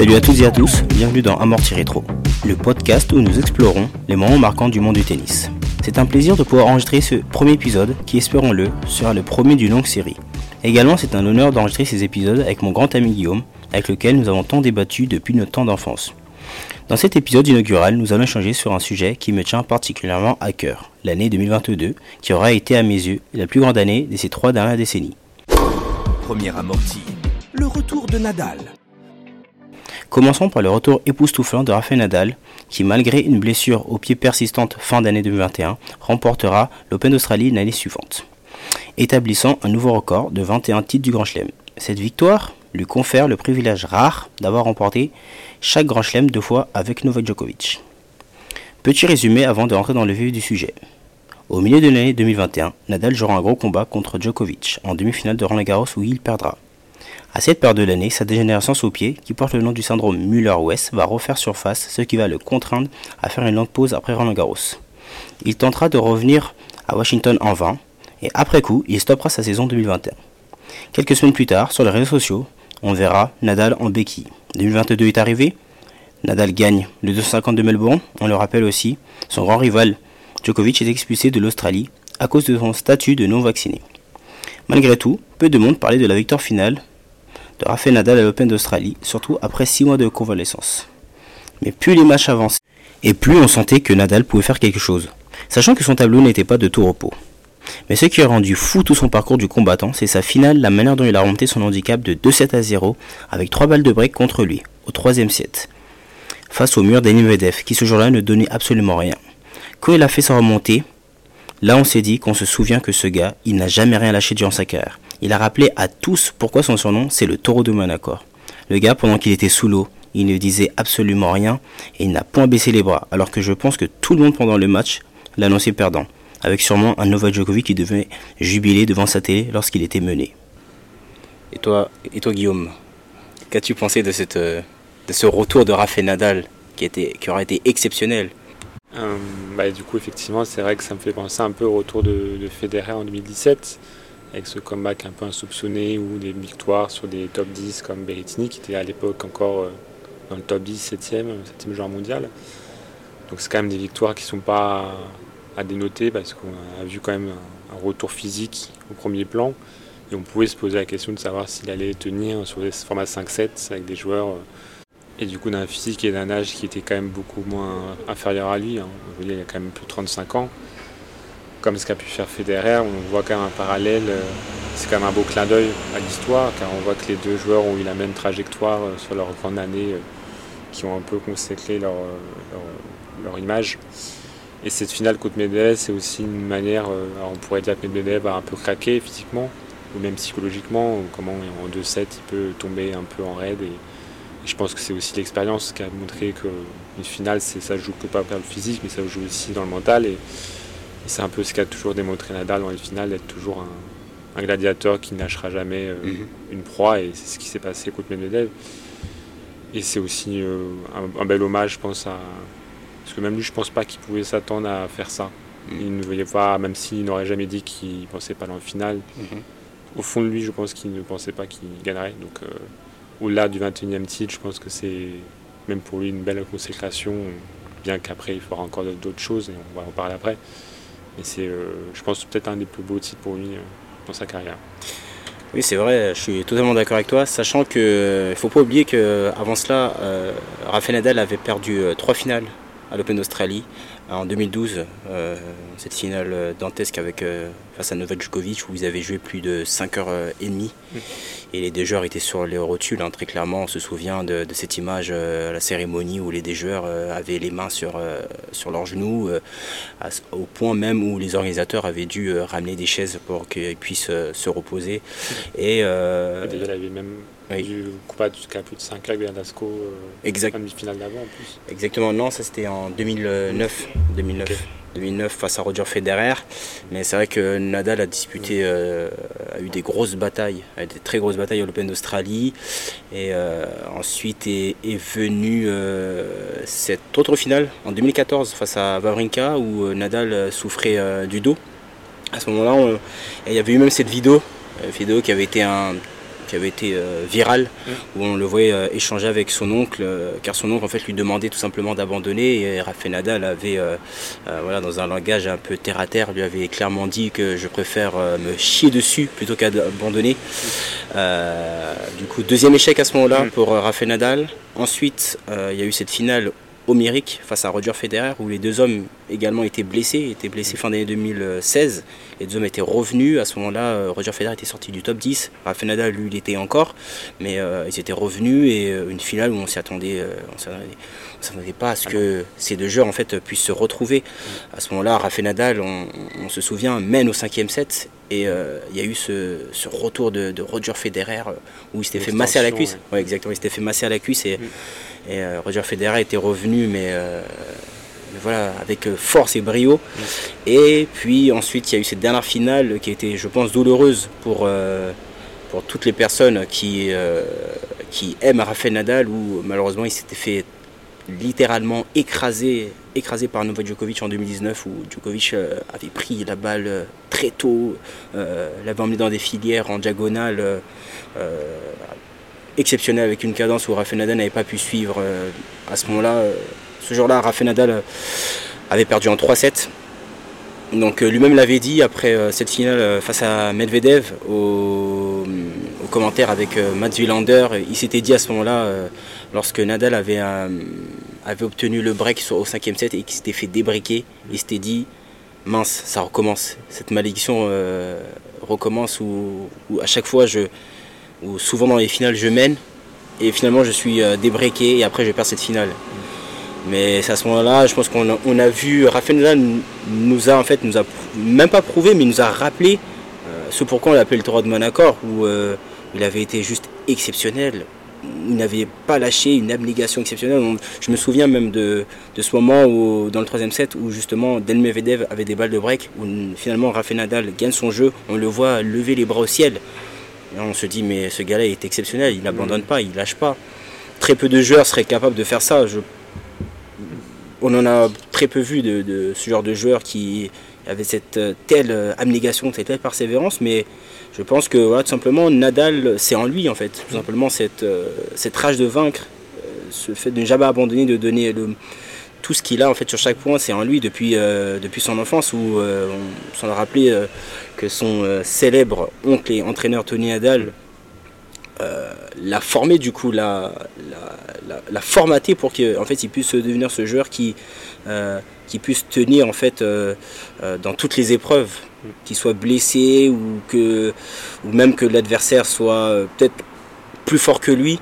Salut à toutes et à tous, bienvenue dans Amorti Rétro, le podcast où nous explorons les moments marquants du monde du tennis. C'est un plaisir de pouvoir enregistrer ce premier épisode qui, espérons-le, sera le premier d'une longue série. Également, c'est un honneur d'enregistrer ces épisodes avec mon grand ami Guillaume, avec lequel nous avons tant débattu depuis notre temps d'enfance. Dans cet épisode inaugural, nous allons échanger sur un sujet qui me tient particulièrement à cœur, l'année 2022, qui aura été à mes yeux la plus grande année de ces trois dernières décennies. Premier amorti, le retour de Nadal. Commençons par le retour époustouflant de Rafael Nadal, qui malgré une blessure au pied persistante fin d'année 2021, remportera l'Open d'Australie l'année suivante, établissant un nouveau record de 21 titres du Grand Chelem. Cette victoire lui confère le privilège rare d'avoir remporté chaque Grand Chelem deux fois avec Novak Djokovic. Petit résumé avant de rentrer dans le vif du sujet. Au milieu de l'année 2021, Nadal jouera un gros combat contre Djokovic en demi-finale de Roland Garros où il perdra. À cette période de l'année, sa dégénérescence au pied, qui porte le nom du syndrome Müller-West, va refaire surface, ce qui va le contraindre à faire une longue pause après Roland Garros. Il tentera de revenir à Washington en vain, et après coup, il stoppera sa saison 2021. Quelques semaines plus tard, sur les réseaux sociaux, on verra Nadal en béquille. 2022 est arrivé, Nadal gagne le 250 de Melbourne, on le rappelle aussi, son grand rival Djokovic est expulsé de l'Australie à cause de son statut de non vacciné. Malgré tout, peu de monde parlait de la victoire finale de Rafael Nadal à l'Open d'Australie, surtout après 6 mois de convalescence. Mais plus les matchs avançaient, et plus on sentait que Nadal pouvait faire quelque chose, sachant que son tableau n'était pas de tout repos. Mais ce qui a rendu fou tout son parcours du combattant, c'est sa finale, la manière dont il a remonté son handicap de 2-7 à 0 avec 3 balles de break contre lui, au troisième set, face au mur d'Enim Medvedev, qui ce jour-là ne donnait absolument rien. Quand il a fait sa remontée, là on s'est dit qu'on se souvient que ce gars, il n'a jamais rien lâché durant sa carrière. Il a rappelé à tous pourquoi son surnom c'est le taureau de Manacor. Le gars, pendant qu'il était sous l'eau, il ne disait absolument rien et il n'a point baissé les bras, alors que je pense que tout le monde pendant le match l'annonçait perdant, avec sûrement un Novak Djokovic qui devait jubiler devant sa télé lorsqu'il était mené. Et toi, et toi Guillaume, qu'as-tu pensé de, cette, de ce retour de Rafael Nadal qui, était, qui aura été exceptionnel? Euh, bah, Du coup, effectivement, c'est vrai que ça me fait penser un peu au retour de, de Federer en 2017 avec ce comeback un peu insoupçonné ou des victoires sur des top 10 comme Berrettini qui était à l'époque encore euh, dans le top 10, 7e, 7e joueur mondial. Donc c'est quand même des victoires qui ne sont pas à dénoter parce qu'on a vu quand même un retour physique au premier plan et on pouvait se poser la question de savoir s'il allait tenir sur des formats 5-7 avec des joueurs euh, et du coup d'un physique et d'un âge qui était quand même beaucoup moins inférieur à lui. Hein. Je veux il a quand même plus de 35 ans comme ce qu'a pu faire Federer, on voit quand même un parallèle. Euh, c'est quand même un beau clin d'œil à l'histoire, car on voit que les deux joueurs ont eu la même trajectoire euh, sur leur grande année, euh, qui ont un peu consacré leur, leur, image. Et cette finale contre Medvedev, c'est aussi une manière, on pourrait dire que Medvedev a un peu craqué physiquement, ou même psychologiquement, comment en 2-7 il peut tomber un peu en raid. Et, je pense que c'est aussi l'expérience qui a montré qu'une finale, ça joue que pas par le physique, mais ça joue aussi dans le mental. Et, c'est un peu ce qu'a toujours démontré Nadal dans les finales, d'être toujours un, gladiateur qui n'achera jamais euh, mhm. une proie, et c'est ce qui s'est passé contre Medvedev. Et c'est aussi euh, un, bel hommage, je pense, à. Parce que même lui, je pense pas qu'il pouvait s'attendre à faire ça. Mhm. Il ne voyait pas, même s'il n'aurait jamais dit qu'il ne pensait pas dans le final. Mhm. Au fond de lui, je pense qu'il ne pensait pas qu'il gagnerait. Donc, euh, au-delà du 21e titre, je pense que c'est même pour lui une belle consécration, bien qu'après, il fera encore d'autres choses, et on va en parler après. Et c'est, euh, je pense, peut-être un des plus beaux titres pour lui euh, dans sa carrière. Oui, c'est vrai, je suis totalement d'accord avec toi, sachant qu'il ne faut pas oublier qu'avant cela, euh, Rafael Nadal avait perdu trois finales à l'Open d'Australie. En 2012, cette finale dantesque avec, face à Novak Djokovic où ils avaient joué plus de 5h30 mmh. et les deux joueurs étaient sur les rotules. Hein, très clairement, on se souvient de, cette image à la cérémonie où les deux joueurs avaient les mains sur, sur leurs genoux, au point même où les organisateurs avaient dû ramener des chaises pour qu'ils puissent se reposer. Mmh. Et, oui. du jusqu'à plus de 5 avec Bernasco euh, exact. demi-finale d'avant en plus. Exactement, non, ça c'était en 2009. 2009. 2009 face à Roger Federer. Mais c'est vrai que Nadal a disputé, euh, a eu des grosses batailles, a des très grosses batailles à l'Open d'Australie. Et euh, ensuite est, est venue cette autre finale en 2014 face à Wawrinka où Nadal souffrait du dos. À ce moment-là, il y avait eu même cette vidéo, vidéo qui avait été un qui avait été euh, viral, où on le voyait euh, échanger avec son oncle, car son oncle en fait lui demandait tout simplement d'abandonner. Et Rafael Nadal avait, voilà, dans un langage un peu terre à terre, lui avait clairement dit que je préfère me chier dessus plutôt qu'abandonner. du coup, deuxième échec à ce moment-là pour Rafael Nadal. Ensuite, il y a eu cette finale homérique face à Roger Federer où les deux hommes également étaient blessés, étaient blessés fin d'année 2016. Les deux hommes étaient revenus. À ce moment-là, euh, Roger Federer était sorti du top 10. Rafael Nadal, lui, il était encore. Mais euh, ils étaient revenus et euh, une finale où on s'y attendait, on s'attendait pas à ce que ces deux joueurs en fait puissent se retrouver. À ce moment-là, Rafael Nadal, on, se souvient, mène au cinquième set et il y a eu ce, retour de, Roger Federer où il s'était fait masser à la cuisse. Ouais. exactement, il s'était fait masser à la cuisse et, mm. et Roger Federer était revenu, mais voilà, avec euh, force et brio. Et puis ensuite, il y a eu cette dernière finale qui été, je pense, douloureuse pour, euh, pour toutes les personnes qui, euh, aiment Rafael Nadal, où malheureusement il s'était fait littéralement écraser, par Novak Djokovic en 2019, où Djokovic avait pris la balle très tôt, l'avait emmené dans des filières en diagonale. exceptionnelle avec une cadence où Rafael Nadal n'avait pas pu suivre à ce moment-là ce jour-là, Rafael Nadal euh, avait perdu en 3-7. Donc euh, lui-même l'avait dit après euh, cette finale face à Medvedev au, commentaire avec Mats Wilander, il s'était dit à ce moment-là, lorsque Nadal avait, obtenu le break au cinquième set et qu'il s'était fait débriquer, il s'était dit mince, ça recommence, cette malédiction recommence où, à chaque fois je, ou souvent dans les finales je mène et finalement je suis débriqué et après je perds cette finale. Mais c'est à ce moment-là, je pense qu'on a, vu, Rafael Nadal nous a en fait, nous a même pas prouvé, mais il nous a rappelé euh, ce pourquoi on l'appelait le taureau de Monaco, où euh, il avait été juste exceptionnel. Il n'avait pas lâché une abnégation exceptionnelle. je me souviens même de, ce moment où, dans le troisième set où justement Delmevedev avait des balles de break, où finalement Rafael Nadal gagne son jeu, on le voit lever les bras au ciel. Et on se dit mais ce gars-là est exceptionnel, il n'abandonne pas, il lâche pas. Très peu de joueurs seraient capables de faire ça. Je on en a très peu vu de, ce genre de joueurs qui avaient cette euh, telle euh, abnégation, cette telle persévérance, mais je pense que tout simplement Nadal, c'est en lui en fait, tout simplement cette, euh, cette rage de vaincre, ce fait de ne jamais abandonner, de donner tout ce qu'il a en fait sur chaque point, c'est en lui depuis, depuis son enfance où on s'en a rappelé que son célèbre oncle et entraîneur Tony Nadal euh, l'a formé du coup, l'a, la, formaté pour qu'il en fait, il puisse devenir ce joueur qui, euh, qui puisse tenir en fait euh, dans toutes les épreuves, qu'il soit blessé ou, que, ou même que l'adversaire soit peut-être plus fort que lui.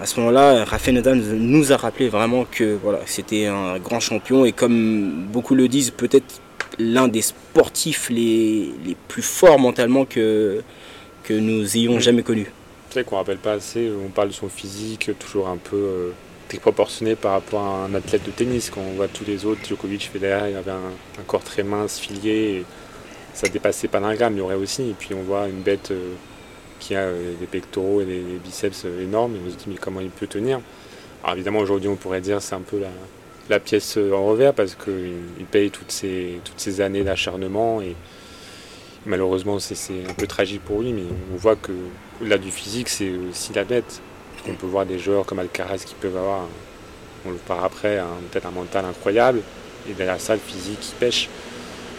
À ce moment-là, Rafael Nadal nous a rappelé vraiment que voilà, c'était un grand champion et comme beaucoup le disent, peut-être l'un des sportifs les, les plus forts mentalement que, que nous ayons jamais connu qu'on rappelle pas assez, on parle de son physique toujours un peu euh, déproportionné par rapport à un athlète de tennis. Quand on voit tous les autres, Djokovic, Federer, il avait un, corps très mince, filié, ça dépassait pas d'un gramme, il y aurait aussi. Et puis on voit une bête euh, qui a euh, des pectoraux et des, biceps énormes, et on se dit mais comment il peut tenir? Alors évidemment aujourd'hui on pourrait dire c'est un peu la, pièce en revers parce qu'il paye toutes ces, toutes ces années d'acharnement et malheureusement c'est un peu tragique pour lui, mais on voit que au-delà du physique, c'est aussi la bête. On peut voir des joueurs comme Alcaraz qui peuvent avoir, on le part après, peut-être un mental incroyable, et derrière ça, le physique qui pêche.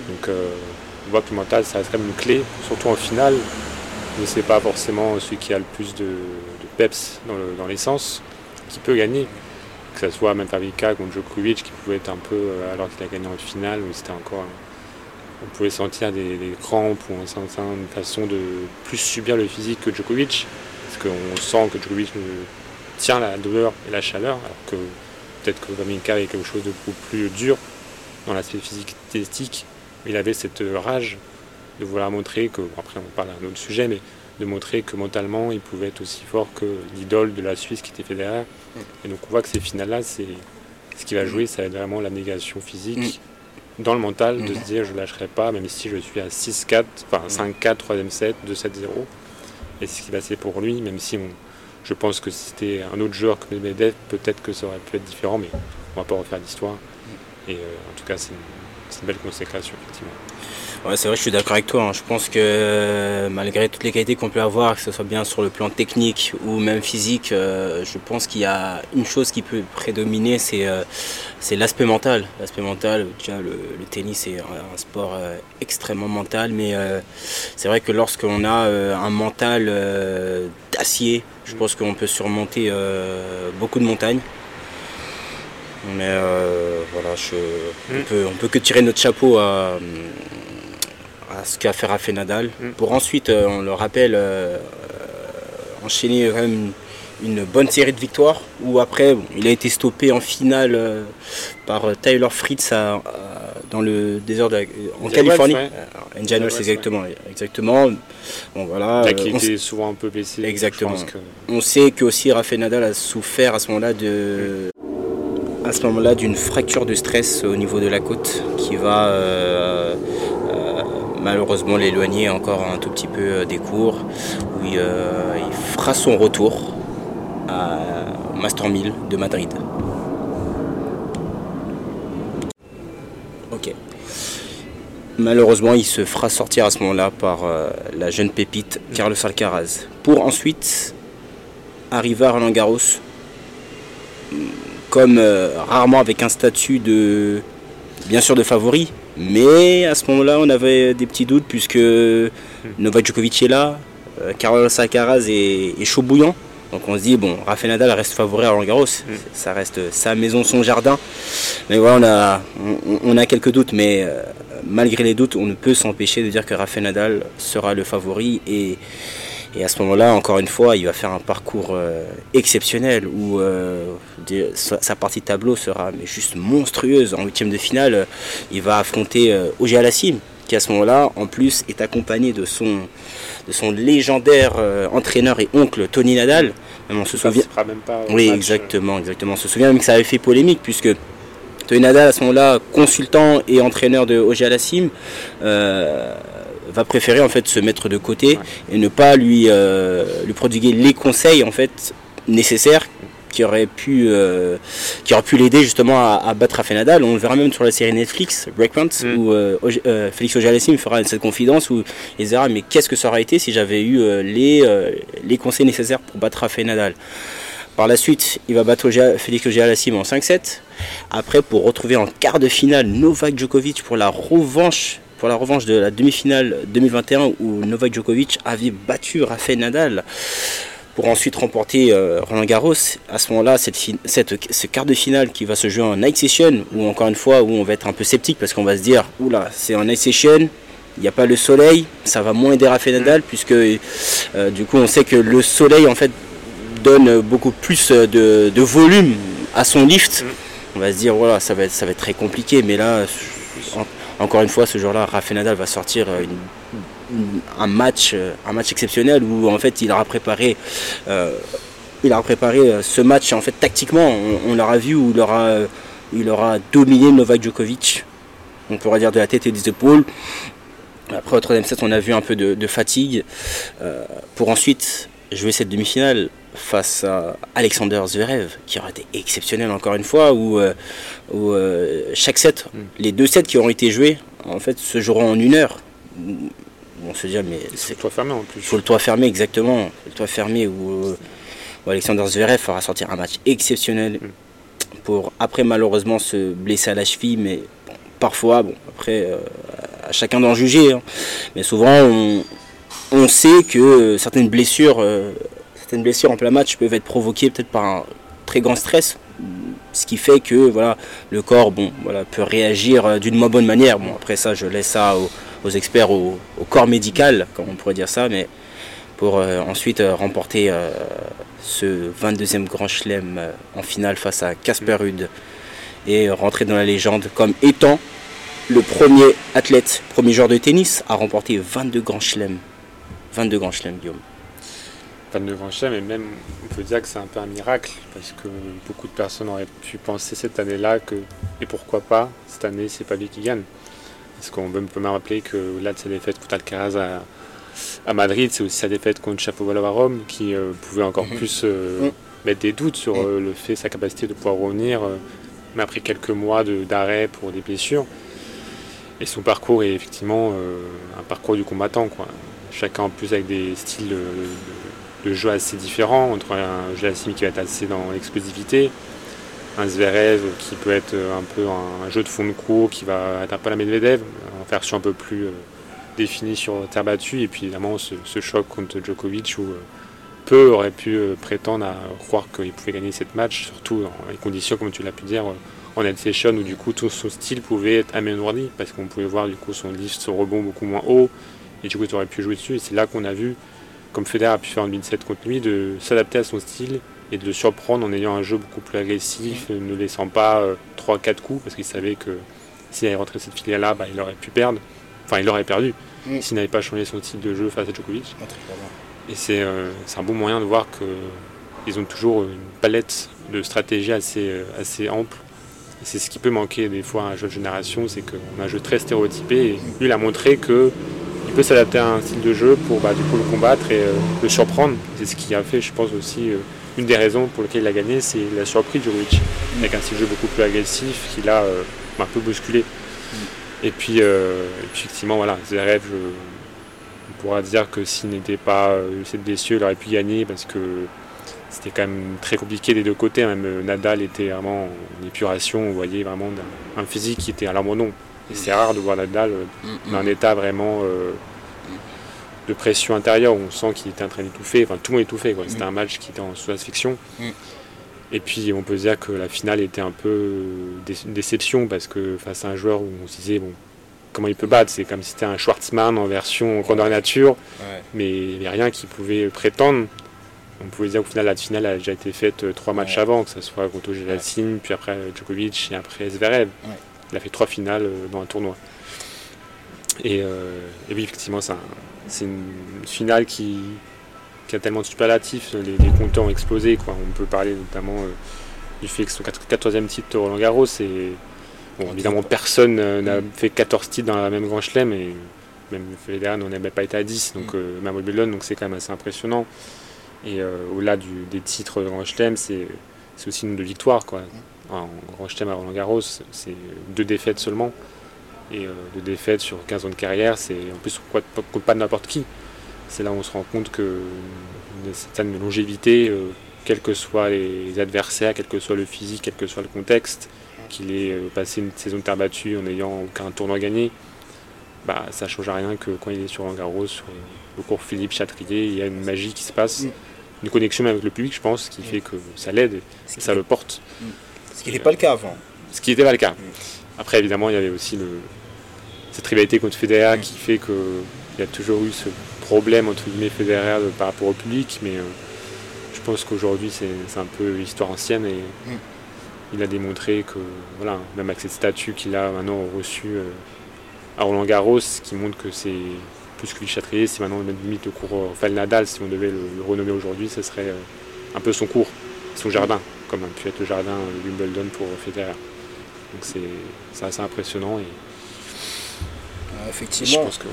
Donc euh, on voit que le mental, ça reste quand même une clé, surtout en finale. Mais c'est pas forcément celui qui a le plus de, peps dans l'essence qui peut gagner. Que ce soit Matavica contre Djokovic qui pouvait être un peu, euh, alors qu'il a gagné en finale, où c'était encore on pouvait sentir des, crampes ou on sentait une façon de plus subir le physique que Djokovic, parce qu'on sent que Djokovic tient la douleur et la chaleur, alors que peut-être que Wawrinka est quelque chose de beaucoup plus dur dans l'aspect physique esthétique, il avait cette rage de vouloir montrer que, après on parle d'un autre sujet, mais de montrer que mentalement il pouvait être aussi fort que l'idole de la Suisse qui était Federer. Et donc on voit que ces finales-là, c'est ce qui va jouer, ça va être vraiment la négation physique dans le mental de se dire je lâcherai pas, même si je suis à 6-4, enfin 5-4, 3ème set, 2-7-0. Et c'est ce qui va passer pour lui, même si je pense que si c'était un autre joueur comme Medvedev, peut-être que ça aurait pu être différent, mais on va pas refaire l'histoire. Et euh, en tout cas, c'est c'est une belle consécration, effectivement. Ouais, c'est vrai, je suis d'accord avec toi. hein. Je pense que euh, malgré toutes les qualités qu'on peut avoir, que ce soit bien sur le plan technique ou même physique, euh, je pense qu'il y a une chose qui peut prédominer, c'est euh, l'aspect mental. L'aspect mental, déjà, le, le tennis est un, sport euh, extrêmement mental, mais c'est vrai que lorsqu'on a un mental d'acier, je pense qu'on peut surmonter beaucoup de montagnes. Mais euh, voilà, je, on, Mm. peut, on peut que tirer notre chapeau à, à ce qu'a fait Rafael Nadal. Mm. Pour ensuite, euh, on le rappelle, euh, enchaîner quand même une, bonne série de victoires. Où après, bon, il a été stoppé en finale euh, par Tyler Fritz à- à- dans le désert de la- en Californie. Ouais. Indian Wells, exactement, exactement. Bon voilà. Là, qui était souvent un peu blessé. Exactement. Que on sait que aussi Rafael Nadal a souffert à ce moment-là de à ce moment-là d'une fracture de stress au niveau de la côte qui va euh, euh, malheureusement l'éloigner encore un tout petit peu euh, des cours où il, fera son retour à Master 1000 de Madrid. Ok. Malheureusement, il se fera sortir à ce moment-là par la jeune pépite Carlos Alcaraz. Pour ensuite arriver à Roland Garros, comme euh, rarement avec un statut de, bien sûr, de favori. Mais à ce moment-là, on avait des petits doutes puisque Novak Djokovic est là, euh, Carlos Alcaraz est, est chaud bouillant. Donc on se dit, bon, Rafael Nadal reste favori à Roland Garros. Ça reste sa maison, son jardin. Mais voilà, on a, on, on a quelques doutes. Mais euh, malgré les doutes, on ne peut s'empêcher de dire que Rafael Nadal sera le favori. Et, et à ce moment-là, encore une fois, il va faire un parcours euh, exceptionnel où euh, des- sa, sa partie tableau sera mais juste monstrueuse. En huitième de finale, euh, il va affronter Auger Alassim, qui à ce moment-là, en plus, est accompagné de son, de son légendaire entraîneur et oncle Tony Nadal. Même on se souvient. même pas. Oui, match. exactement, exactement. On se souvient même que ça avait fait polémique puisque Tony Nadal, à ce moment-là, consultant et entraîneur de Auger Alassim, va préférer en fait se mettre de côté et ne pas lui, euh, lui prodiguer les conseils en fait nécessaires qui auraient pu, euh, qui pu l'aider justement à, à battre Rafael Nadal. On le verra même sur la série Netflix Breakpoint Mm. où euh, euh, Félix Auger-Aliassime fera cette confidence où il dira mais qu'est-ce que ça aurait été si j'avais eu les, les conseils nécessaires pour battre Rafael Nadal? Par la suite, il va battre Félix Auger-Aliassime en 5-7. Après, pour retrouver en quart de finale Novak Djokovic pour la revanche, pour la revanche de la demi-finale 2021 où Novak Djokovic avait battu Rafael Nadal pour ensuite remporter euh, Roland Garros. À ce moment-là, cette, ce quart de finale qui va se jouer en night session, où encore une fois, où on va être un peu sceptique parce qu'on va se dire, oula, c'est en night session, il n'y a pas le soleil, ça va moins aider Rafael Nadal, puisque euh, du coup, on sait que le soleil, en fait, donne beaucoup plus de, de volume à son lift. On va se dire, voilà, ça va être, ça va être très compliqué, mais là, en- encore une fois, ce jour-là, Rafael Nadal va sortir euh, un match, euh, un match exceptionnel où en fait il aura préparé, euh, il aura préparé ce match en fait tactiquement. On, l'aura vu où il aura, dominé Novak Djokovic. On pourrait dire de la tête et des épaules. Après au troisième set, on a vu un peu de, fatigue pour ensuite jouer cette demi-finale face à Alexander Zverev, qui aura été exceptionnel encore une fois, où, euh, où, euh, chaque set, les deux sets qui auront été joués, en fait, se joueront en une heure. On se dit, ah, mais C'est le toit fermé en plus. il faut le toit fermé, exactement. Le toit fermé où, où Alexander Zverev fera sortir un match exceptionnel pour après malheureusement se blesser à la cheville, mais bon, parfois, bon, après, euh, à chacun d'en juger. hein. Mais souvent, on, on sait que certaines blessures, euh, certaines blessures en plein match peuvent être provoquées peut-être par un très grand stress. Ce qui fait que voilà, le corps bon, voilà, peut réagir euh, d'une moins bonne manière. Bon, après ça, je laisse ça aux, experts, au, corps médical, comme on pourrait dire ça, mais pour euh, ensuite euh, remporter ce 22e Grand Chelem en finale face à Casper Ruud et rentrer dans la légende comme étant le premier athlète, premier joueur de tennis à remporter 22 Grands Chelems. 22 Grands Chelems, Guillaume. Fan de Chelem, et même on peut dire que c'est un peu un miracle, parce que beaucoup de personnes auraient pu penser cette année-là que, et pourquoi pas, cette année c'est pas lui qui gagne. Parce qu'on peut même rappeler que au-delà de sa défaite contre Alcaraz à, à Madrid, c'est aussi sa défaite contre Chapovalov à Rome qui euh, pouvait encore Mhm. plus euh, Mhm. mettre des doutes sur euh, le fait, sa capacité de pouvoir revenir, mais après quelques mois de- d'arrêt pour des blessures. Et son parcours est effectivement un parcours du combattant. Quoi. Chacun en plus avec des styles de, jeu assez différents, entre un Gelassine qui va être assez dans l'explosivité, un Zverev qui peut être un peu un, jeu de fond de cours qui va être un peu la Medvedev, en version un peu plus définie sur terre battue, et puis évidemment ce, choc contre Djokovic où peu auraient pu prétendre à croire qu'il pouvait gagner cette match, surtout dans les conditions, comme tu l'as pu dire, en head session où du coup tout son style pouvait être amélioré parce qu'on pouvait voir du coup son lift, son rebond beaucoup moins haut et du coup tu aurais pu jouer dessus et c'est là qu'on a vu comme Federer a pu faire en 2007 contre lui de s'adapter à son style et de le surprendre en ayant un jeu beaucoup plus agressif, ne laissant pas 3-4 euh, coups parce qu'il savait que s'il avait rentré cette filière là bah, il aurait pu perdre, enfin il aurait perdu mm. s'il n'avait pas changé son style de jeu face à Djokovic. Et euh, c'est un bon moyen de voir qu'ils ont toujours une palette de stratégies assez, euh, assez ample c'est ce qui peut manquer des fois à un jeu de génération, c'est qu'on a un jeu très stéréotypé. Et lui, il a montré qu'il peut s'adapter à un style de jeu pour bah, du coup, le combattre et euh, le surprendre. C'est ce qui a fait, je pense aussi, euh, une des raisons pour lesquelles il a gagné, c'est la surprise Djokovic, avec un style de jeu beaucoup plus agressif qu'il a euh, un peu bousculé. Et puis, effectivement, voilà, Zverev, on pourra dire que s'il n'était pas cette blessure, il aurait pu gagner parce que c'était quand même très compliqué des deux côtés. Hein. Même Nadal était vraiment en épuration. Vous voyez vraiment un physique qui était à l'abandon. Et c'est rare de voir Nadal euh, mm, dans un mm. état vraiment euh, de pression intérieure où on sent qu'il était en train d'étouffer. Enfin, tout le monde étouffait. C'était mm. un match qui était en sous-asphyxion. Et puis on peut dire que la finale était un peu une déception parce que face à un joueur où on se disait bon comment il peut battre, c'est comme si c'était un Schwartzmann en version grandeur nature, mais il n'y avait rien qui pouvait prétendre on pouvait dire qu'au final la finale a déjà été faite euh, trois matchs avant, que ce soit contre Gelassine, puis après euh, Djokovic et après Zverev. Il a fait trois finales euh, dans un tournoi. Et, oui, effectivement, c'est une finale qui, a tellement de superlatifs, les, compteurs ont explosé. Quoi. On peut parler notamment du fait que son 14e titre Roland Garros, et bon, évidemment personne n'a fait 14 titres dans la même Grand Chelem, et même Federer n'en a même pas été à 10, donc mm. même Wimbledon, donc c'est quand même assez impressionnant. Et euh, au-delà des titres de Grand Chelem, c'est aussi une de victoire. Quoi. En Grand Chelem à Roland Garros, c'est deux défaites seulement. Et euh, deux défaites sur 15 ans de carrière, c'est en plus contre pas n'importe qui. C'est là où on se rend compte que une certaine longévité, euh, quels que soient les adversaires, quel que soit le physique, quel que soit le contexte, qu'il ait passé une saison de terre battue en n'ayant aucun tournoi gagné, bah, ça ne change rien que quand il est sur Roland Garros, sur le cours Philippe Chatrier, il y a une magie qui se passe. Mm une connexion avec le public, je pense, qui fait que ça l'aide et ça le porte. Ce qui n'était pas le cas avant. Ce qui n'était pas le cas. Après, évidemment, il y avait aussi cette rivalité contre Federer qui fait qu'il y a toujours eu ce problème, entre guillemets, Federer par rapport au public, mais euh, je pense qu'aujourd'hui, c'est un peu histoire ancienne et il a démontré que, voilà, même avec cette statue qu'il a maintenant reçue euh, à Roland Garros, qui montre que c'est plus que Châtrier, c'est maintenant limite le cours Rafael Nadal, si on devait le, renommer aujourd'hui, ce serait euh, un peu son cours, son jardin, comme a pu être le jardin Wimbledon pour Federer. Donc c'est assez impressionnant et euh, effectivement. Je pense que,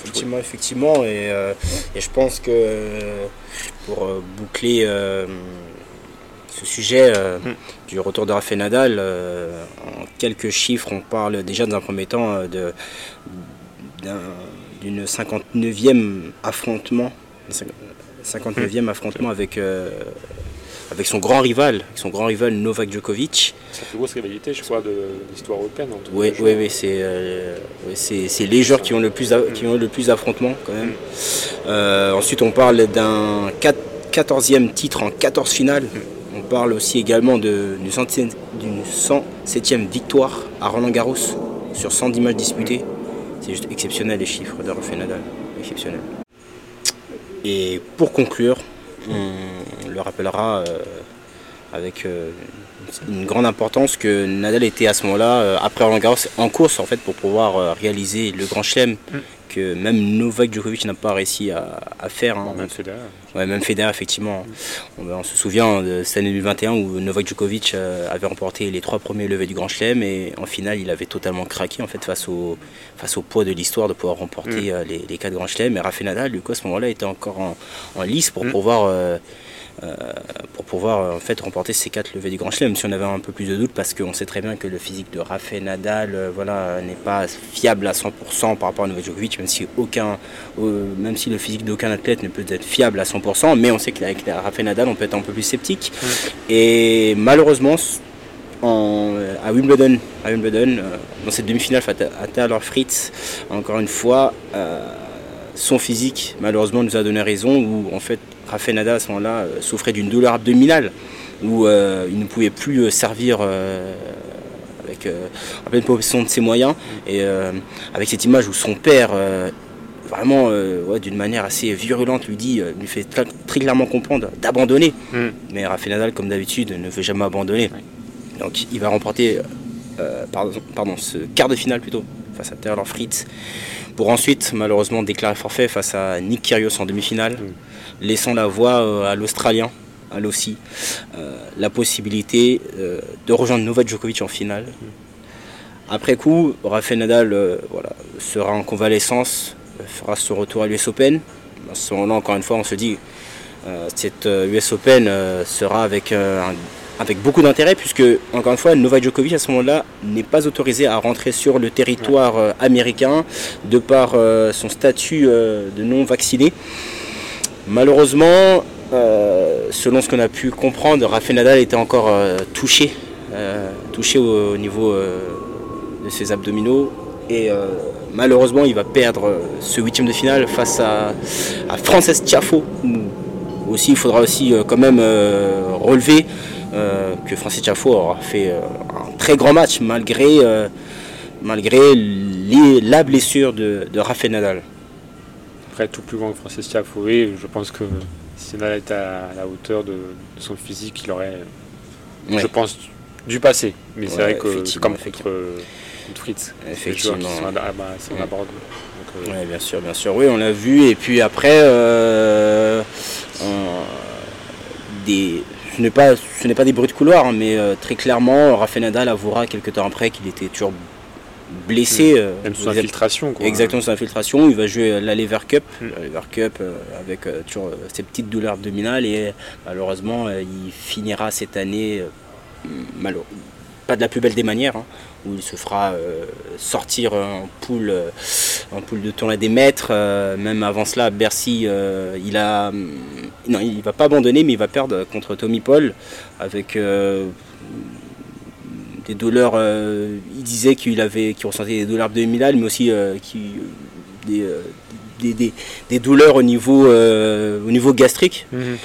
Effectivement, effectivement, euh, et, je pense que pour boucler ce sujet hmm. du retour de Rafael Nadal, en quelques chiffres, on parle déjà dans un premier temps de d'une 59e affrontement, 59e affrontement avec, euh, avec son grand rival, avec son grand rival Novak Djokovic. C'est la plus grosse rivalité, je crois, de l'histoire européenne. Oui, oui, oui, euh, c'est c'est les joueurs qui ont le plus qui ont le plus d'affrontements quand même. Euh, ensuite, on parle d'un 14e titre en 14 finales. On parle aussi également d'une 107e victoire à Roland Garros sur 110 matchs disputés. C'est juste exceptionnel les chiffres de Rafael Nadal. Exceptionnel. Et pour conclure, on le rappellera euh, avec euh, une grande importance que Nadal était à ce moment-là, euh, après Roland Garros, en course en fait pour pouvoir réaliser le Grand Chelem mm que même Novak Djokovic n'a pas réussi à, faire. Hein. Même Federer. Ouais, même Federer, effectivement. On, se souvient de cette année 2021 où Novak Djokovic avait remporté les trois premiers levées du Grand Chelem et en finale, il avait totalement craqué en fait face au, face au poids de l'histoire de pouvoir remporter mm. les, quatre Grands Chelems. Et Rafael Nadal, du coup, à ce moment-là, était encore en, lice pour mm. pouvoir. Euh, pour pouvoir en fait remporter ces quatre levées du Grand Chelem. Même si on avait un peu plus de doutes, parce qu'on sait très bien que le physique de Rafael Nadal, voilà, n'est pas fiable à 100% par rapport à Novak Djokovic, même si aucun, même si le physique d'aucun athlète ne peut être fiable à 100%, mais on sait qu'avec Rafael Nadal, on peut être un peu plus sceptique. Et malheureusement, à Wimbledon, à Wimbledon euh, dans cette demi-finale à Taylor Fritz, encore une fois, euh, son physique malheureusement nous a donné raison où en fait Rafael Nadal à ce moment-là euh, souffrait d'une douleur abdominale où il ne pouvait plus servir avec en pleine possession de ses moyens. Et avec cette image où son père vraiment d'une manière assez virulente lui dit lui fait très, clairement comprendre d'abandonner. Mm. mais Rafael Nadal comme d'habitude ne veut jamais abandonner. Donc il va remporter euh, pardon, ce quart de finale plutôt face à Taylor Fritz pour ensuite malheureusement déclarer forfait face à Nick Kyrgios en demi-finale, mm. Laissant la voie euh, à l'Australien, à l'OSI, euh, la possibilité de rejoindre Novak Djokovic en finale. Après coup, Rafael Nadal voilà, sera en convalescence, fera son retour à l'US Open. À ce moment-là, encore une fois, on se dit cette US Open sera avec avec beaucoup d'intérêt puisque, encore une fois, Novak Djokovic à ce moment-là n'est pas autorisé à rentrer sur le territoire euh, américain de par euh, son statut euh, de non Malheureusement, selon ce qu'on a pu comprendre, Rafael Nadal était encore touché, touché au, niveau de ses abdominaux et malheureusement il va perdre ce huitième de finale face à, à Frances Tiafo. Il faudra aussi quand même relever euh, que Francis Tiafo aura fait euh, un très grand match malgré, euh, malgré la blessure de, de Rafael Nadal. Après, tout plus grand que Francis Tiafo, oui, je pense que si Nadal était à la hauteur de, son physique, il aurait, je pense, dû passer. Mais c'est vrai que comme contre, Fritz, effectivement. c'est oui, bien sûr, bien sûr. Oui, on l'a vu. Et puis après, des, ce n'est pas, ce n'est pas des bruits de couloir, hein, mais euh, très clairement, Rafael Nadal avouera quelques temps après qu'il était toujours blessé. Euh, Même sous infiltration. Exactement, sous infiltration. Il va jouer la Lever Cup, mm. la Lever Cup euh, avec toujours ses petites douleurs abdominales et malheureusement, il finira cette année malheureusement pas de la plus belle des manières, hein, où il se fera sortir en poule, en poule de tournoi des maîtres. même avant cela, Bercy, il a non, il va pas abandonner, mais il va perdre contre Tommy Paul avec euh, des douleurs. Euh, il disait qu'il avait, qu'il ressentait des douleurs abdominales, mais aussi euh, qui, des, des, douleurs au niveau, au niveau gastrique. Mhm.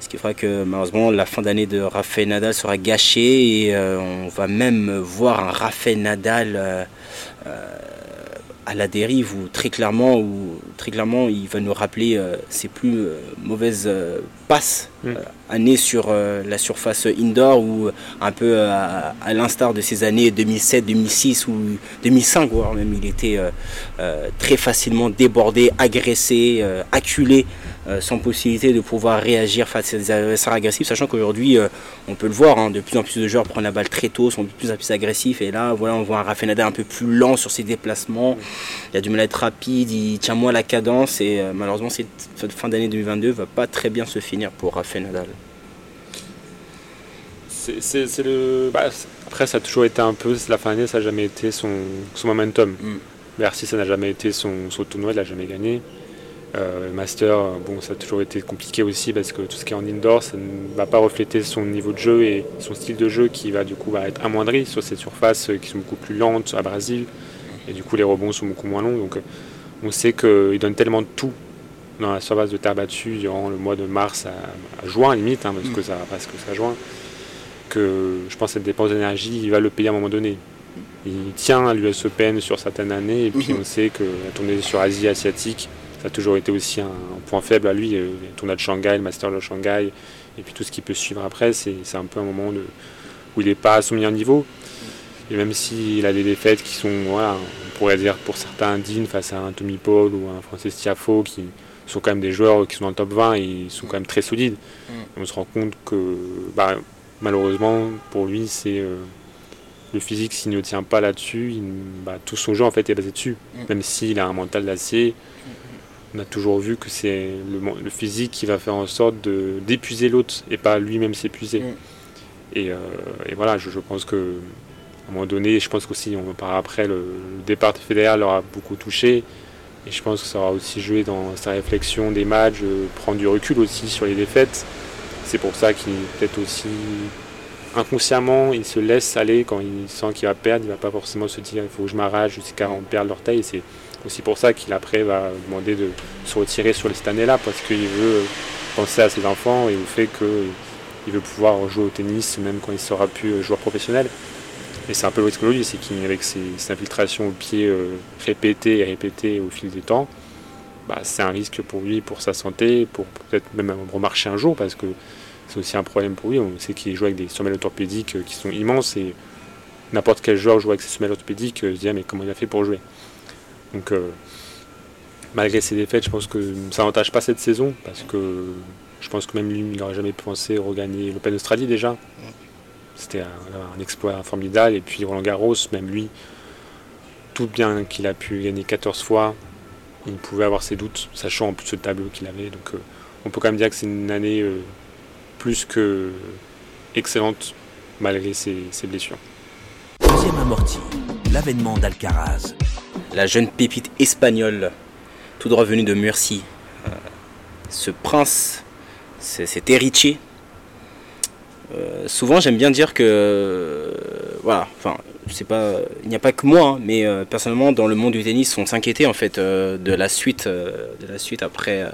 Ce qui fera que malheureusement la fin d'année de Rafael Nadal sera gâchée et on va même voir un Rafael Nadal à la dérive ou très clairement ou très clairement il va nous rappeler euh, ses plus euh, mauvaises euh, passes mm. années sur la surface indoor ou un peu à, l'instar de ces années 2007 2006 ou 2005 voire même il était très facilement débordé agressé acculé euh, sans possibilité de pouvoir réagir face à des adversaires agressifs, sachant qu'aujourd'hui, euh, on peut le voir, hein, de plus en plus de joueurs prennent la balle très tôt, sont de plus en plus agressifs, et là, voilà, on voit un Rafael Nadal un peu plus lent sur ses déplacements, il a du mal à être rapide, il tient moins la cadence, et euh, malheureusement, cette fin d'année 2022 va pas très bien se finir pour Rafael Nadal. C'est le. Bah, après, ça a toujours été un peu. La fin d'année, ça n'a jamais été son, son momentum. Mm. Merci, ça n'a jamais été son, son tournoi, il n'a jamais gagné. Euh, master, bon, ça a toujours été compliqué aussi parce que tout ce qui est en indoor, ça ne va pas refléter son niveau de jeu et son style de jeu qui va du coup va être amoindri sur ces surfaces qui sont beaucoup plus lentes à Brésil et du coup les rebonds sont beaucoup moins longs. Donc on sait qu'il donne tellement de tout dans la surface de terre battue durant le mois de mars à, juin limite, hein, parce que ça parce que ça juin, que je pense que cette dépense d'énergie, il va le payer à un moment donné. Il tient à l'US Open sur certaines années et puis mhm. on sait que la tournée sur Asie asiatique ça a toujours été aussi un, point faible à lui. Le tournoi de Shanghai, le Master de Shanghai, et puis tout ce qui peut suivre après, c'est un peu un moment où il n'est pas à son meilleur niveau. Et même s'il a des défaites qui sont, voilà, on pourrait dire pour certains dignes face à un Tommy Paul ou un Francis Tiafo, qui sont quand même des joueurs qui sont dans le top 20 et ils sont quand même très solides. Mm. On se rend compte que bah, malheureusement pour lui, c'est euh, le physique, s'il ne tient pas là-dessus, bah, tout son jeu en fait est basé dessus. Mm. Même s'il a un mental d'acier, on a toujours vu que c'est le, physique qui va faire en sorte d'épuiser l'autre et pas lui-même s'épuiser. Mm. Et, voilà, je, pense que à un moment donné, je pense qu'aussi, on parler après, le, départ de Federer leur a beaucoup touché. Et je pense que ça aura aussi joué dans sa réflexion des matchs, prendre du recul aussi sur les défaites. C'est pour ça qu'il peut-être aussi inconsciemment, il se laisse aller quand il sent qu'il va perdre. Il va pas forcément se dire il faut que je m'arrache jusqu'à en perdre l'orteil. C'est aussi pour ça qu'il après va demander de se retirer sur cette année-là parce qu'il veut penser à ses enfants et au fait qu'il veut pouvoir jouer au tennis même quand il sera plus joueur professionnel. Et c'est un peu le risque lui, c'est qu'avec ses, infiltrations au pied euh, répétées et répétées au fil du temps, bah, c'est un risque pour lui, pour sa santé, pour peut-être même remarcher un jour parce que c'est aussi un problème pour lui. On sait qu'il joue avec des semelles orthopédiques euh, qui sont immenses et n'importe quel joueur joue avec ses semelles orthopédiques euh, se dit ah, mais comment il a fait pour jouer? Donc malgré ses défaites, je pense que ça n'entache pas cette saison parce que je pense que même lui, il n'aurait jamais pensé regagner l'Open Australie déjà. C'était un, exploit formidable. Et puis Roland Garros, même lui, tout bien qu'il a pu gagner 14 fois, il pouvait avoir ses doutes, sachant en plus ce tableau qu'il avait. Donc on peut quand même dire que c'est une année plus que excellente malgré ses, blessures. Deuxième amorti, l'avènement d'Alcaraz. La jeune pépite espagnole, tout droit venue de Murcie. Euh, ce prince, cet héritier. Euh, souvent j'aime bien dire que voilà, enfin pas, il n'y a pas que moi, hein, mais euh, personnellement dans le monde du tennis, on s'inquiétait en fait euh, de la suite, après,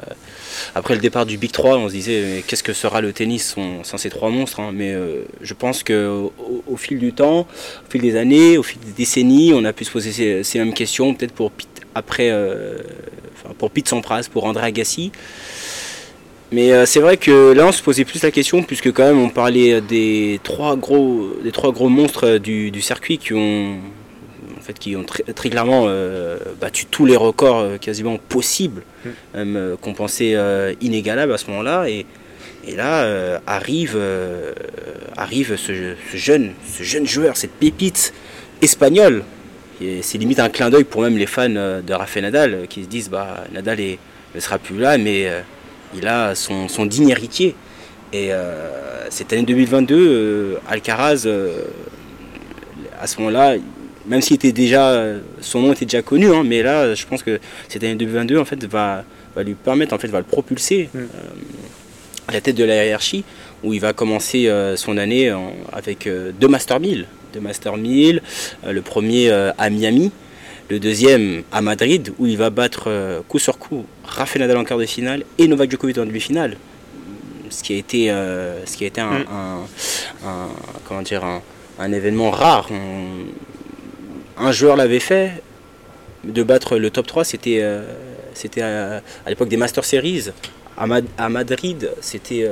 après le départ du Big 3. On se disait qu'est-ce que sera le tennis sans, ces trois monstres. Hein. mais je pense que au, fil du temps, au fil des années, au fil des décennies, on a pu se poser ces, mêmes questions, peut-être pour après, pour Pete Sampras, pour André Agassi. Mais euh, c'est vrai que là on se posait plus la question puisque quand même on parlait des trois gros, des trois gros monstres du, circuit qui ont, en fait, qui ont très, clairement euh, battu tous les records euh, quasiment possibles, mm. même qu'on pensait inégalables à ce moment-là. Et, et là arrive, arrive ce, jeune, ce jeune joueur, cette pépite espagnole. C'est limite un clin d'œil pour même les fans de Rafael Nadal qui se disent bah Nadal ne sera plus là, mais il a son, digne héritier. Et euh, cette année 2022, euh, Alcaraz, euh, à ce moment-là, même s'il était déjà, son nom était déjà connu, hein, mais là, je pense que cette année 2022, en fait, va, lui permettre, en fait, va le propulser mm. à la tête de la hiérarchie, où il va commencer son année avec deux Master 1000. Deux Master 1000, le premier à Miami, le deuxième à Madrid, où il va battre euh, coup sur coup Rafael Nadal en quart de finale et Novak Djokovic en demi-finale. Ce qui a été, euh, ce qui a été un, mm. comment dire, un, événement rare. un joueur l'avait fait. De battre le top 3, c'était euh, c'était à, l'époque des Master Series. À, à Madrid, c'était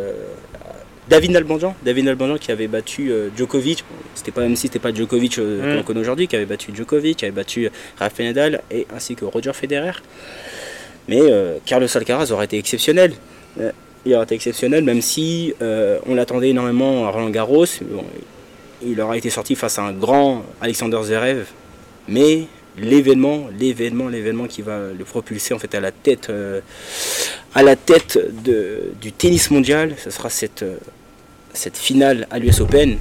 David Nalbandian, David Nalbandian qui avait battu euh, Djokovic, c'était pas même si c'était pas Djokovic euh, qu'on connaît aujourd'hui, qui avait battu Djokovic, qui avait battu Rafael Nadal et ainsi que Roger Federer. Mais euh, Carlos Alcaraz aurait été exceptionnel. il aurait été exceptionnel même si on l'attendait énormément à Roland Garros. il aurait été sorti face à un grand Alexander Zverev, mais l'événement, l'événement, l'événement qui va le propulser en fait à la tête, à la tête de, du tennis mondial, ce sera cette, cette finale à l'US Open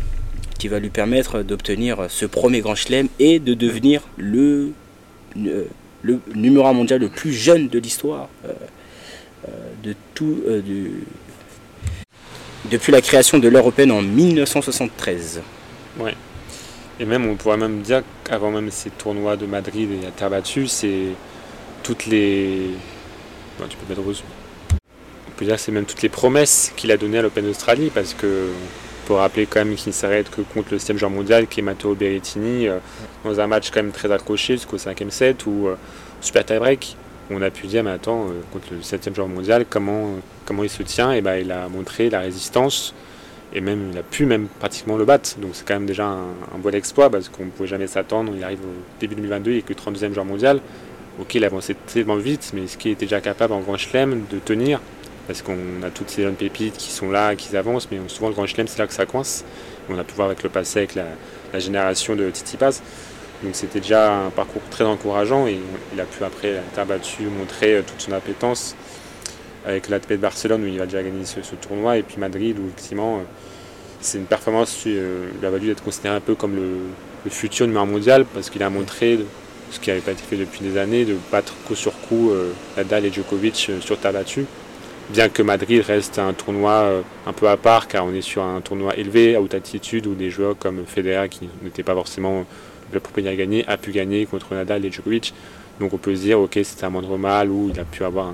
qui va lui permettre d'obtenir ce premier grand chelem et de devenir le, le, numéro mondial le plus jeune de l'histoire euh, euh, de tout euh, depuis la création de l'Européenne en 1973. Ouais. Et même on pourrait même dire qu'avant même ces tournois de Madrid et à terre battue, c'est toutes les. tu peux mettre peut dire c'est même toutes les promesses qu'il a données à l'Open d'Australie, parce que pour rappeler quand même qu'il ne s'arrête que contre le 7 joueur mondial qui est Matteo Berrettini, euh, dans un match quand même très accroché jusqu'au 5 set ou euh, super tie break. On a pu dire, mais attends, euh, contre le 7 joueur mondial, comment, comment il se tient? Et ben, il a montré la résistance et même il a pu même pratiquement le battre. Donc c'est quand même déjà un, bon exploit parce qu'on ne pouvait jamais s'attendre. Il arrive au début 2022, il est que 32e joueur mondial. Ok, il a avancé tellement vite, mais ce qui était déjà capable en Grand Chelem de tenir? Parce qu'on a toutes ces jeunes pépites qui sont là, qui avancent, mais souvent le Grand Chelem, c'est là que ça coince. On a pu voir avec le passé, avec la, génération de Titi Paz. Donc c'était déjà un parcours très encourageant et il a pu après être abattu, montrer toute son appétence avec l'ATP de Barcelone où il a déjà gagné ce, tournoi et puis Madrid où effectivement c'est une performance qui lui a valu d'être considéré un peu comme le, futur numéro mondial parce qu'il a montré ce qui n'avait pas été fait depuis des années, de battre coup sur coup Nadal et Djokovic sur terre battue bien que Madrid reste un tournoi euh, un peu à part, car on est sur un tournoi élevé, à haute altitude, où des joueurs comme Federer, qui n'était pas forcément le propriétaire à gagner, a pu gagner contre Nadal et Djokovic. Donc on peut se dire, ok, c'était un moindre mal, où il a pu avoir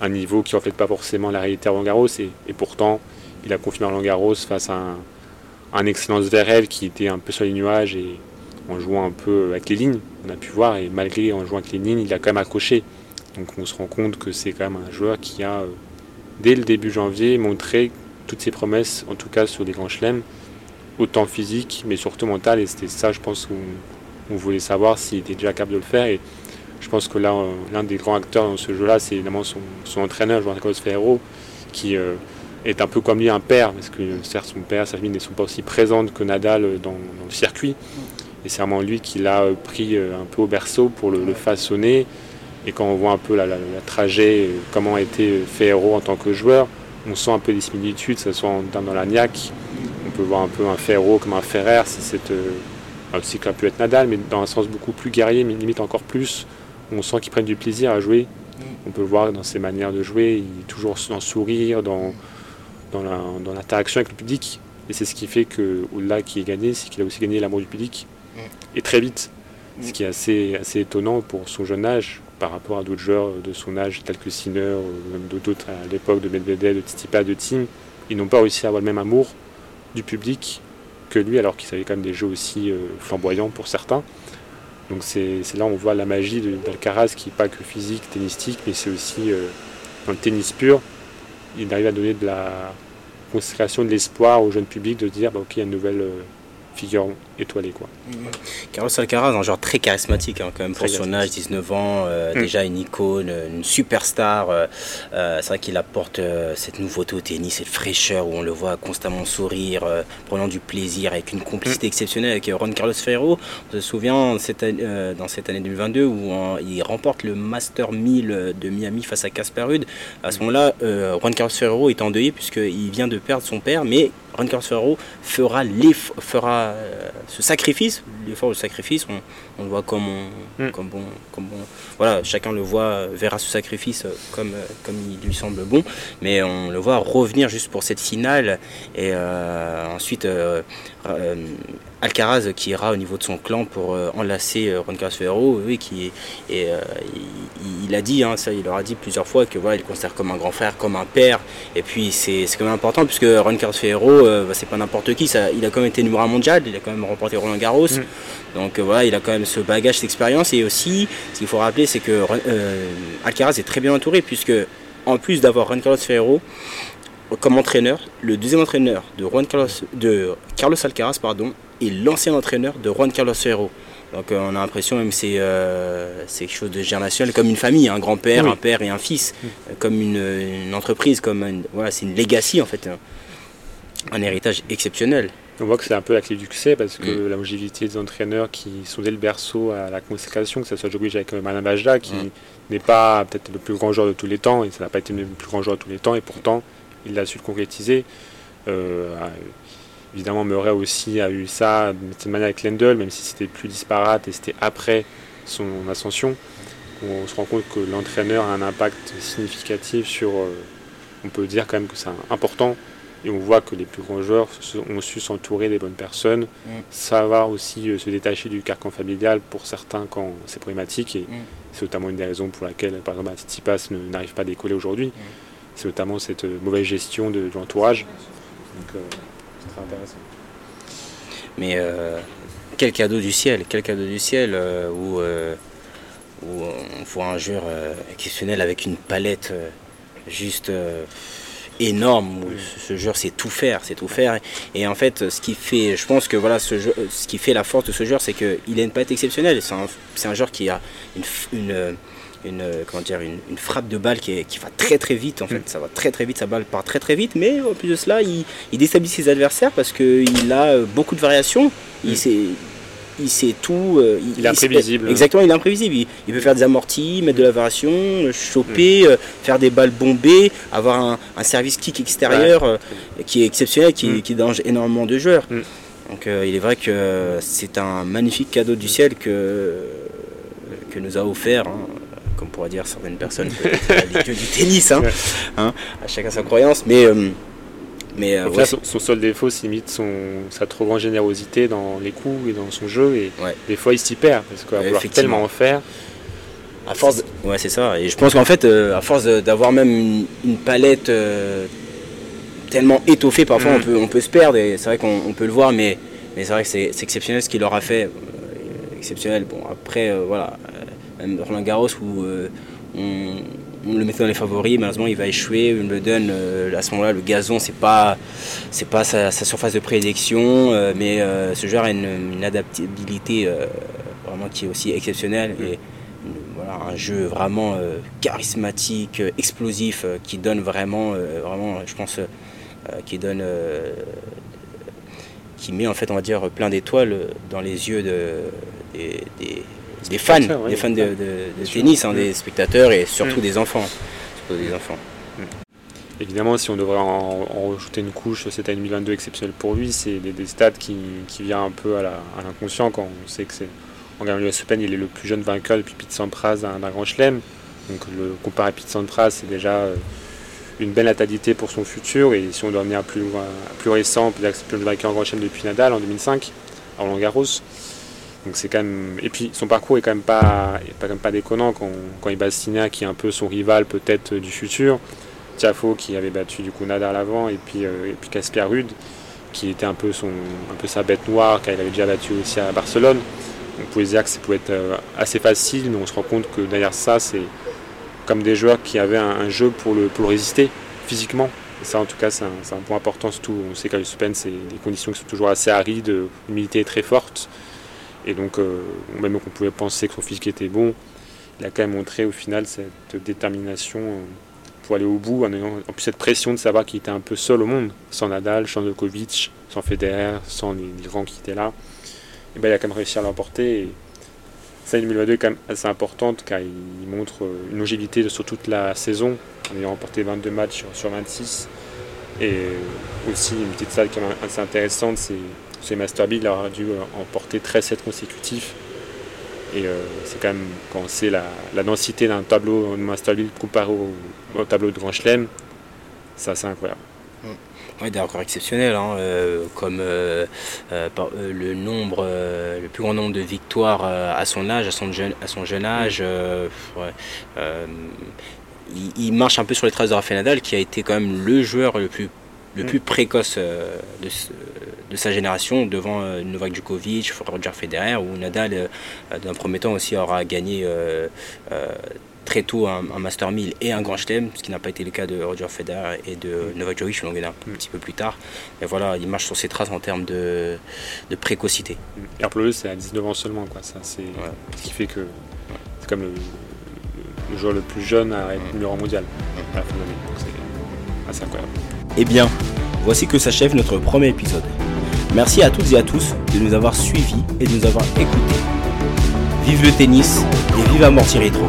un, niveau qui ne reflète pas forcément la réalité à Roland et, pourtant, il a confirmé Roland Garros face à un, un excellent Zverev qui était un peu sur les nuages et en jouant un peu avec les lignes, on a pu voir, et malgré en jouant avec les lignes, il a quand même accroché. Donc on se rend compte que c'est quand même un joueur qui a, euh, dès le début janvier, montré toutes ses promesses, en tout cas sur les grands chelems, autant physique, mais surtout mental. Et c'était ça, je pense, où on voulait savoir s'il était déjà capable de le faire. Et je pense que là, euh, l'un des grands acteurs dans ce jeu-là, c'est évidemment son, entraîneur, Juan Ferrero, qui euh, est un peu comme lui un père, parce que certes son père, sa famille ne sont pas aussi présentes que Nadal dans, le circuit. Et c'est vraiment lui qui l'a pris un peu au berceau pour le façonner et quand on voit un peu la, trajet, comment a été fait Ferro en tant que joueur, on sent un peu des similitudes, que ce soit dans la niaque, on peut voir un peu un Ferro comme un Ferrer, si c'est euh, aussi que pu être Nadal, mais dans un sens beaucoup plus guerrier, mais limite encore plus. On sent qu'ils prennent du plaisir à jouer. On peut le voir dans ses manières de jouer, il est toujours dans le sourire, dans, dans l'interaction avec le public. Et c'est ce qui fait que là qui est gagné, c'est qu'il a aussi gagné l'amour du public. Et très vite. Ce qui est assez, assez étonnant pour son jeune âge par rapport à d'autres joueurs de son âge, tels que Sinner, ou même d'autres à l'époque de Medvedev, de Tsitsipas, de Tim. Ils n'ont pas réussi à avoir le même amour du public que lui, alors qu'ils avaient quand même des jeux aussi euh, flamboyants pour certains. Donc c'est là où on voit la magie d'Alcaraz, qui n'est pas que physique, tennistique, mais c'est aussi euh, dans le tennis pur. Il arrive à donner de la consécration, de l'espoir au jeune public de dire bah, ok, il y a une nouvelle euh, figure étoilée. Quoi. Carlos Alcaraz, un genre très charismatique hein, quand même pour son âge, 19 ans, euh, mm. déjà une icône, une superstar. Euh, euh, c'est vrai qu'il apporte cette nouveauté au tennis, cette fraîcheur où on le voit constamment sourire, prenant du plaisir avec une complicité mm. exceptionnelle avec Juan Carlos Ferrero. On se souvient cette dans cette année 2022 où il remporte le Master 1000 de Miami face à Casper Ruud. À ce moment-là, Juan Carlos Ferrero est endeuillé puisqu'il vient de perdre son père, mais Carlos Ferrero fera, fera ce sacrifice, l'effort de sacrifice, on, le voit comme, mm. comme, bon, comme bon. Voilà, chacun le voit, verra ce sacrifice comme, comme il lui semble bon, mais on le voit revenir juste pour cette finale et euh, ensuite euh, euh, Alcaraz qui ira au niveau de son clan pour euh, enlacer euh, Ferrero, oui, qui et, il, a dit, hein, ça, il leur a dit plusieurs fois que voilà, il le considère comme un grand frère, comme un père. Et puis c'est quand même important puisque Juan Ferrero, bah, c'est pas n'importe qui. Ça, il a quand même été numéro un mondial, il a quand même remporté Roland Garros. Mm. Donc voilà, il a quand même ce bagage, cette expérience. Et aussi, ce qu'il faut rappeler, c'est que Alcaraz est très bien entouré puisque en plus d'avoir Juan Carlos Ferrero, comme entraîneur, le deuxième entraîneur de, Juan Carlos, de Carlos Alcaraz pardon, est l'ancien entraîneur de Juan Carlos Ferro. Donc euh, on a l'impression même que c'est euh, quelque chose de générationnel, comme une famille, un grand-père, un père et un fils, euh, comme une, entreprise, comme voilà, c'est une legacy en fait, un, héritage exceptionnel. On voit que c'est un peu la clé du succès parce que mm. la longévité des entraîneurs qui sont dès le berceau à la consécration, que ce soit Djokovic avec Manan Bajda, qui mm. n'est pas peut-être le plus grand joueur de tous les temps, et ça n'a pas été le plus grand joueur de tous les temps, et pourtant il a su le concrétiser. Euh, évidemment, Murray aussi a eu ça de cette manière avec Lendl, même si c'était plus disparate et c'était après son ascension. On se rend compte que l'entraîneur a un impact significatif sur. Euh, on peut dire quand même que c'est important. Et on voit que les plus grands joueurs ont su s'entourer des bonnes personnes, mm. savoir aussi euh, se détacher du carcan familial pour certains quand c'est problématique. Et mm. c'est notamment une des raisons pour laquelle, par exemple, Tsitsipas n'arrive pas à décoller aujourd'hui. Mm c'est notamment cette euh, mauvaise gestion de, l'entourage. Donc euh, c'est très intéressant. Mais quel cadeau du ciel, quel cadeau du ciel où, où, on voit un joueur exceptionnel avec une palette juste énorme où ce joueur sait tout faire, c'est tout faire. Et en fait, ce qui fait, je pense que voilà, ce, ce qui fait la force de ce joueur, c'est qu'il a une palette exceptionnelle. C'est un, un, joueur qui a une une, euh, comment dire, une, frappe de balle qui, qui, va très très vite en fait. Mm. Ça va très très vite, sa balle part très très vite, mais en plus de cela, il, déstabilise ses adversaires parce qu'il a euh, beaucoup de variations. Il, mm. Il sait tout. euh, Il est imprévisible. exactement, il est imprévisible. Il, il peut faire des amortis, mettre de la variation, euh, choper, euh, faire des balles bombées, avoir un, un service kick extérieur euh, qui est exceptionnel, qui, Mm. qui dérange énormément de joueurs. Mm. Donc il est vrai que c'est un magnifique cadeau du ciel que, que nous a offert. hein, comme pourraient dire certaines personnes, les dieux du tennis, hein, hein, à chacun sa croyance, mais, mais euh, ouais, son, son seul défaut, c'est limite son, sa trop grande générosité dans les coups et dans son jeu. Et Ouais. des fois, il s'y perd parce qu'à Ouais, vouloir tellement en faire. À force, de- ouais, c'est ça. Et je pense qu'en fait, euh, à force d'avoir même une, une palette euh, tellement étoffée, parfois Mm. on, peut, on peut se perdre. Et c'est vrai qu'on on peut le voir, mais, mais c'est vrai que c'est exceptionnel ce qu'il leur a fait. Exceptionnel. Bon, après, voilà, même Roland Garros où on, le mettait dans les favoris, malheureusement il va échouer. Wimbledon, euh, à ce moment-là, le gazon, c'est pas, c'est pas sa, sa surface de prédilection, euh, mais euh, ce joueur a une, une adaptabilité vraiment qui est aussi exceptionnelle. Et, voilà, un jeu vraiment charismatique, explosif, qui donne vraiment, vraiment, je pense, qui donne, qui met en fait, on va dire, plein d'étoiles dans les yeux de, des, des- des fans, oui. des fans de, de- de Bien sûr. tennis, hein, Mm. des spectateurs et surtout Mm. des enfants. Surtout des enfants. Évidemment, si on devrait en, en rajouter une couche, cette année 2022 exceptionnelle pour lui, c'est des, des stats qui, qui viennent un peu à à l'inconscient quand on sait que c'est en gagnant l'US Open, il est le plus jeune vainqueur depuis Pete Sampras d'un grand chelem. Donc le comparer à Pete Sampras, c'est déjà euh, une belle natalité pour son futur. Et si on doit venir plus, loin- plus récent, on peut dire que c'est le plus jeune vainqueur en grand chelem depuis Nadal en 2005, à Roland Garros. Donc c'est quand même. Et puis son parcours est quand même pas, quand même pas déconnant quand, quand il bat Sinner, qui est un peu son rival peut-être du futur. Tiafo qui avait battu du coup Nadal avant et puis euh, et puis Casper Ruud qui était un peu son un peu sa bête noire car il avait déjà battu aussi à Barcelone. On pouvait dire que ça pouvait être euh, assez facile, mais on se rend compte que derrière ça c'est comme des joueurs qui avaient un, jeu pour le pour résister physiquement. Et ça en tout cas c'est un, point important surtout on sait qu'à l'US Open c'est des conditions qui sont toujours assez arides, l'humidité est très forte et donc euh, même qu'on pouvait penser que son physique était bon, il a quand même montré au final cette détermination euh, pour aller au bout, en ayant en plus cette pression de savoir qu'il était un peu seul au monde, sans Nadal, sans Djokovic, sans Federer, sans les, les grands qui étaient là. Et ben, il a quand même réussi à l'emporter. Et ça, 2022 est quand même assez importante car il, montre euh, une longévité sur toute la saison, en ayant remporté 22 matchs sur 26. Et aussi, une petite salle qui est assez intéressante, c'est c'est Master Big, il aura dû euh, emporter 13 sets consécutifs. Et euh, c'est quand même, quand on sait la, la densité d'un tableau de Master League comparé au, au tableau de Grand Chelem, c'est incroyable. Ouais, des records exceptionnels, hein, euh, comme euh, le nombre, le plus grand nombre de victoires à son âge, à son jeune, à son jeune âge. il marche un peu sur les traces de Rafael Nadal, qui a été quand même le joueur le plus, le Mm. plus précoce euh, de, sa génération, devant euh, Novak Djokovic, Roger Federer, où Nadal, euh, dans un premier temps aussi, aura gagné très tôt un, un Master 1000 et un Grand Chelem, ce qui n'a pas été le cas de Roger Federer et de Novak Djokovic, l'ont gagné un Mm. petit peu plus tard. Et voilà, il marche sur ses traces en termes de, de précocité. Et c'est à 19 ans seulement. Quoi. Ça, c'est ce qui fait que c'est comme le, le- joueur le plus jeune à être numéro mondial à la fin de l'année. Donc c'est assez incroyable. Eh bien, voici que s'achève notre premier épisode. Merci à toutes et à tous de nous avoir suivis et de nous avoir écoutés. Vive le tennis et vive Amorti Rétro.